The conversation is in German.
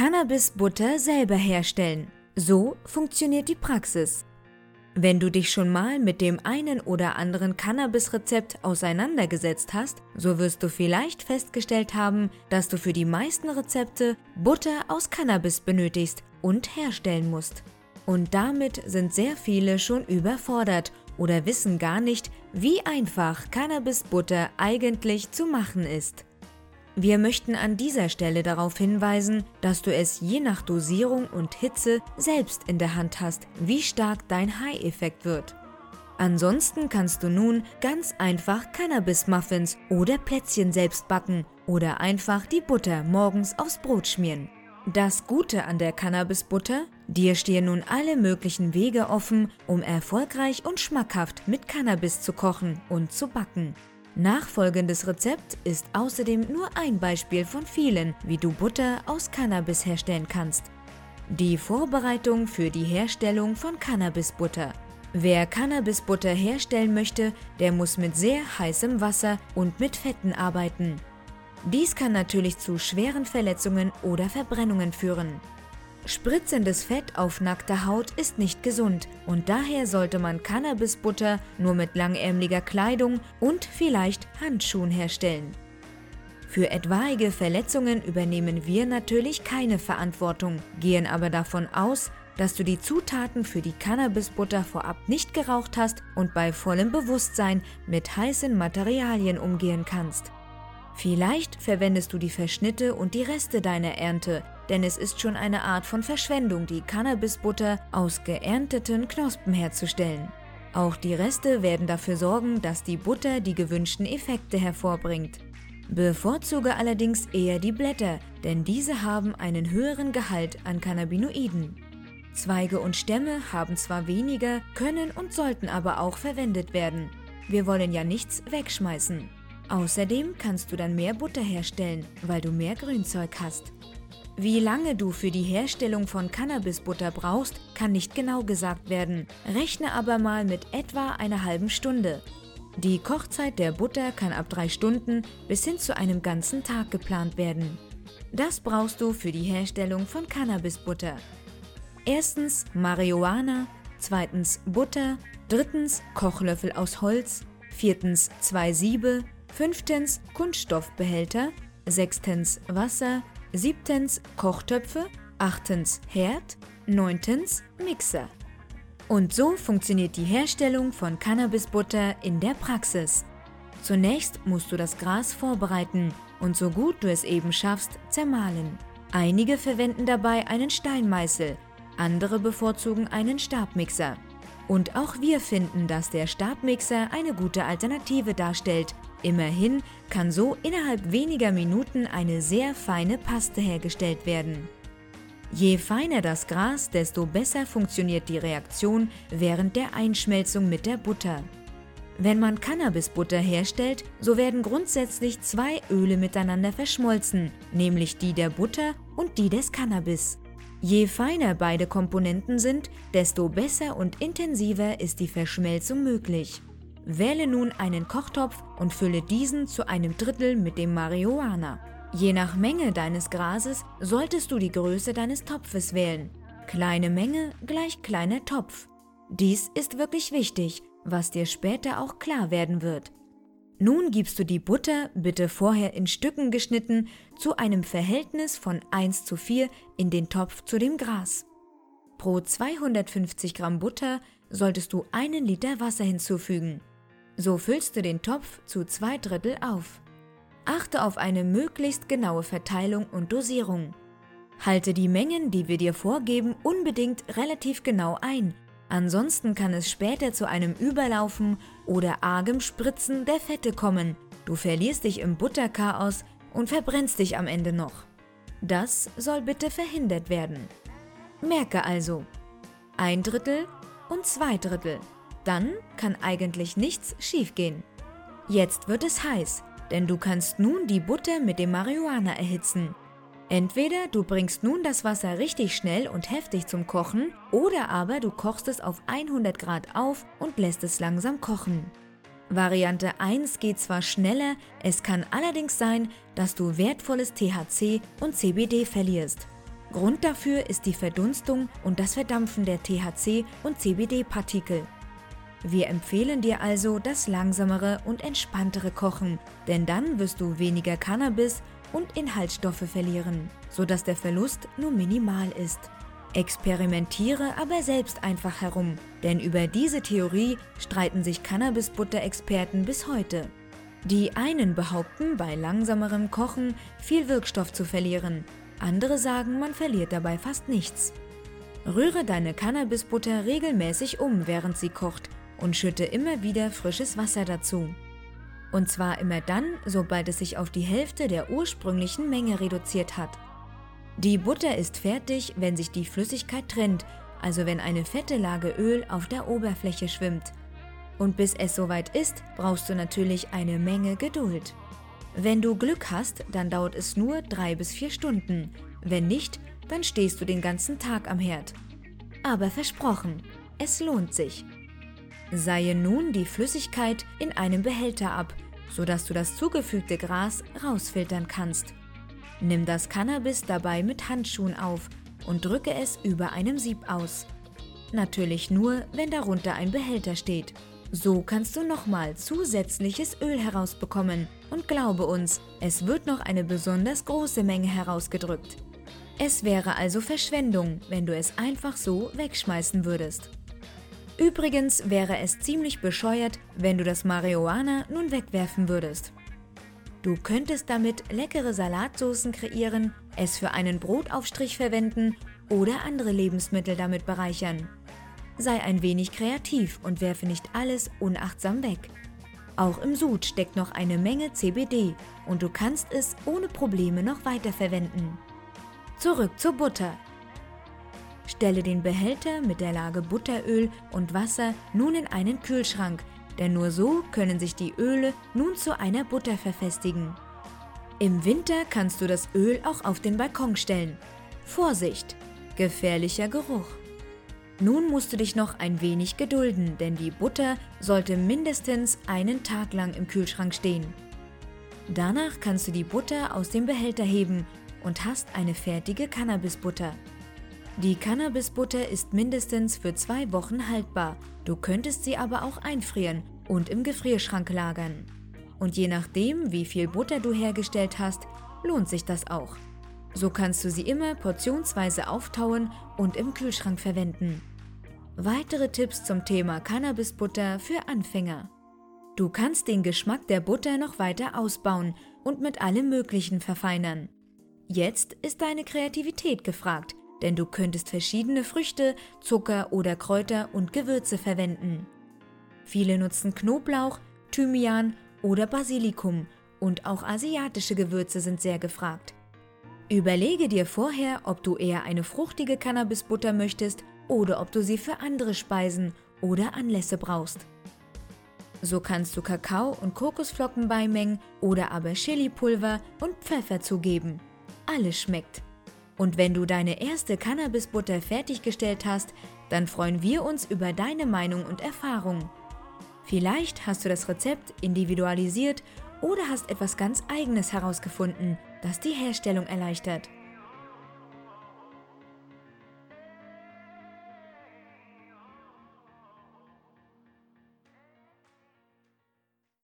Cannabis-Butter selber herstellen. So funktioniert die Praxis. Wenn du dich schon mal mit dem einen oder anderen Cannabis-Rezept auseinandergesetzt hast, so wirst du vielleicht festgestellt haben, dass du für die meisten Rezepte Butter aus Cannabis benötigst und herstellen musst. Und damit sind sehr viele schon überfordert oder wissen gar nicht, wie einfach Cannabis-Butter eigentlich zu machen ist. Wir möchten an dieser Stelle darauf hinweisen, dass du es je nach Dosierung und Hitze selbst in der Hand hast, wie stark dein High-Effekt wird. Ansonsten kannst du nun ganz einfach Cannabis-Muffins oder Plätzchen selbst backen oder einfach die Butter morgens aufs Brot schmieren. Das Gute an der Cannabis-Butter, dir stehen nun alle möglichen Wege offen, um erfolgreich und schmackhaft mit Cannabis zu kochen und zu backen. Nachfolgendes Rezept ist außerdem nur ein Beispiel von vielen, wie du Butter aus Cannabis herstellen kannst. Die Vorbereitung für die Herstellung von Cannabisbutter. Wer Cannabisbutter herstellen möchte, der muss mit sehr heißem Wasser und mit Fetten arbeiten. Dies kann natürlich zu schweren Verletzungen oder Verbrennungen führen. Spritzendes Fett auf nackter Haut ist nicht gesund und daher sollte man Cannabisbutter nur mit langärmlicher Kleidung und vielleicht Handschuhen herstellen. Für etwaige Verletzungen übernehmen wir natürlich keine Verantwortung, gehen aber davon aus, dass du die Zutaten für die Cannabisbutter vorab nicht geraucht hast und bei vollem Bewusstsein mit heißen Materialien umgehen kannst. Vielleicht verwendest du die Verschnitte und die Reste deiner Ernte, denn es ist schon eine Art von Verschwendung, die Cannabisbutter aus geernteten Knospen herzustellen. Auch die Reste werden dafür sorgen, dass die Butter die gewünschten Effekte hervorbringt. Bevorzuge allerdings eher die Blätter, denn diese haben einen höheren Gehalt an Cannabinoiden. Zweige und Stämme haben zwar weniger, können und sollten aber auch verwendet werden. Wir wollen ja nichts wegschmeißen. Außerdem kannst du dann mehr Butter herstellen, weil du mehr Grünzeug hast. Wie lange du für die Herstellung von Cannabisbutter brauchst, kann nicht genau gesagt werden. Rechne aber mal mit etwa einer halben Stunde. Die Kochzeit der Butter kann ab drei Stunden bis hin zu einem ganzen Tag geplant werden. Das brauchst du für die Herstellung von Cannabisbutter. Erstens Marihuana, zweitens Butter, drittens Kochlöffel aus Holz, viertens zwei Siebe, fünftens Kunststoffbehälter, sechstens Wasser, siebtens Kochtöpfe, achtens Herd, neuntens Mixer. Und so funktioniert die Herstellung von Cannabisbutter in der Praxis. Zunächst musst du das Gras vorbereiten und so gut du es eben schaffst, zermahlen. Einige verwenden dabei einen Steinmeißel, andere bevorzugen einen Stabmixer. Und auch wir finden, dass der Stabmixer eine gute Alternative darstellt, Immerhin kann so innerhalb weniger Minuten eine sehr feine Paste hergestellt werden. Je feiner das Gras, desto besser funktioniert die Reaktion während der Einschmelzung mit der Butter. Wenn man Cannabisbutter herstellt, so werden grundsätzlich zwei Öle miteinander verschmolzen, nämlich die der Butter und die des Cannabis. Je feiner beide Komponenten sind, desto besser und intensiver ist die Verschmelzung möglich. Wähle nun einen Kochtopf und fülle diesen zu einem Drittel mit dem Marihuana. Je nach Menge deines Grases solltest du die Größe deines Topfes wählen. Kleine Menge gleich kleiner Topf. Dies ist wirklich wichtig, was dir später auch klar werden wird. Nun gibst du die Butter, bitte vorher in Stücken geschnitten, zu einem Verhältnis von 1 zu 4 in den Topf zu dem Gras. Pro 250 Gramm Butter solltest du einen Liter Wasser hinzufügen. So füllst du den Topf zu zwei Drittel auf. Achte auf eine möglichst genaue Verteilung und Dosierung. Halte die Mengen, die wir dir vorgeben, unbedingt relativ genau ein, ansonsten kann es später zu einem Überlaufen oder argem Spritzen der Fette kommen. Du verlierst dich im Butterchaos und verbrennst dich am Ende noch. Das soll bitte verhindert werden. Merke also, ein Drittel und zwei Drittel. Dann kann eigentlich nichts schiefgehen. Jetzt wird es heiß, denn du kannst nun die Butter mit dem Marihuana erhitzen. Entweder du bringst nun das Wasser richtig schnell und heftig zum Kochen, oder aber du kochst es auf 100 Grad auf und lässt es langsam kochen. Variante 1 geht zwar schneller, es kann allerdings sein, dass du wertvolles THC und CBD verlierst. Grund dafür ist die Verdunstung und das Verdampfen der THC- und CBD-Partikel. Wir empfehlen dir also das langsamere und entspanntere Kochen, denn dann wirst du weniger Cannabis und Inhaltsstoffe verlieren, sodass der Verlust nur minimal ist. Experimentiere aber selbst einfach herum, denn über diese Theorie streiten sich Cannabisbutter-Experten bis heute. Die einen behaupten, bei langsamerem Kochen viel Wirkstoff zu verlieren, andere sagen, man verliert dabei fast nichts. Rühre deine Cannabisbutter regelmäßig um, während sie kocht und schütte immer wieder frisches Wasser dazu. Und zwar immer dann, sobald es sich auf die Hälfte der ursprünglichen Menge reduziert hat. Die Butter ist fertig, wenn sich die Flüssigkeit trennt, also wenn eine fette Lage Öl auf der Oberfläche schwimmt. Und bis es soweit ist, brauchst du natürlich eine Menge Geduld. Wenn du Glück hast, dann dauert es nur drei bis vier Stunden. Wenn nicht, dann stehst du den ganzen Tag am Herd. Aber versprochen, es lohnt sich. Seihe nun die Flüssigkeit in einem Behälter ab, sodass du das zugefügte Gras rausfiltern kannst. Nimm das Cannabis dabei mit Handschuhen auf und drücke es über einem Sieb aus. Natürlich nur, wenn darunter ein Behälter steht. So kannst du nochmal zusätzliches Öl herausbekommen und glaube uns, es wird noch eine besonders große Menge herausgedrückt. Es wäre also Verschwendung, wenn du es einfach so wegschmeißen würdest. Übrigens wäre es ziemlich bescheuert, wenn du das Marihuana nun wegwerfen würdest. Du könntest damit leckere Salatsoßen kreieren, es für einen Brotaufstrich verwenden oder andere Lebensmittel damit bereichern. Sei ein wenig kreativ und werfe nicht alles unachtsam weg. Auch im Sud steckt noch eine Menge CBD und du kannst es ohne Probleme noch weiterverwenden. Zurück zur Butter. Stelle den Behälter mit der Lage Butteröl und Wasser nun in einen Kühlschrank, denn nur so können sich die Öle nun zu einer Butter verfestigen. Im Winter kannst du das Öl auch auf den Balkon stellen. Vorsicht! Gefährlicher Geruch. Nun musst du dich noch ein wenig gedulden, denn die Butter sollte mindestens einen Tag lang im Kühlschrank stehen. Danach kannst du die Butter aus dem Behälter heben und hast eine fertige Cannabisbutter. Die Cannabisbutter ist mindestens für zwei Wochen haltbar, du könntest sie aber auch einfrieren und im Gefrierschrank lagern. Und je nachdem, wie viel Butter du hergestellt hast, lohnt sich das auch. So kannst du sie immer portionsweise auftauen und im Kühlschrank verwenden. Weitere Tipps zum Thema Cannabisbutter für Anfänger. Du kannst den Geschmack der Butter noch weiter ausbauen und mit allem Möglichen verfeinern. Jetzt ist deine Kreativität gefragt, denn du könntest verschiedene Früchte, Zucker oder Kräuter und Gewürze verwenden. Viele nutzen Knoblauch, Thymian oder Basilikum und auch asiatische Gewürze sind sehr gefragt. Überlege dir vorher, ob du eher eine fruchtige Cannabisbutter möchtest oder ob du sie für andere Speisen oder Anlässe brauchst. So kannst du Kakao und Kokosflocken beimengen oder aber Chilipulver und Pfeffer zugeben. Alles schmeckt. Und wenn du deine erste Cannabisbutter fertiggestellt hast, dann freuen wir uns über deine Meinung und Erfahrung. Vielleicht hast du das Rezept individualisiert oder hast etwas ganz Eigenes herausgefunden, das die Herstellung erleichtert.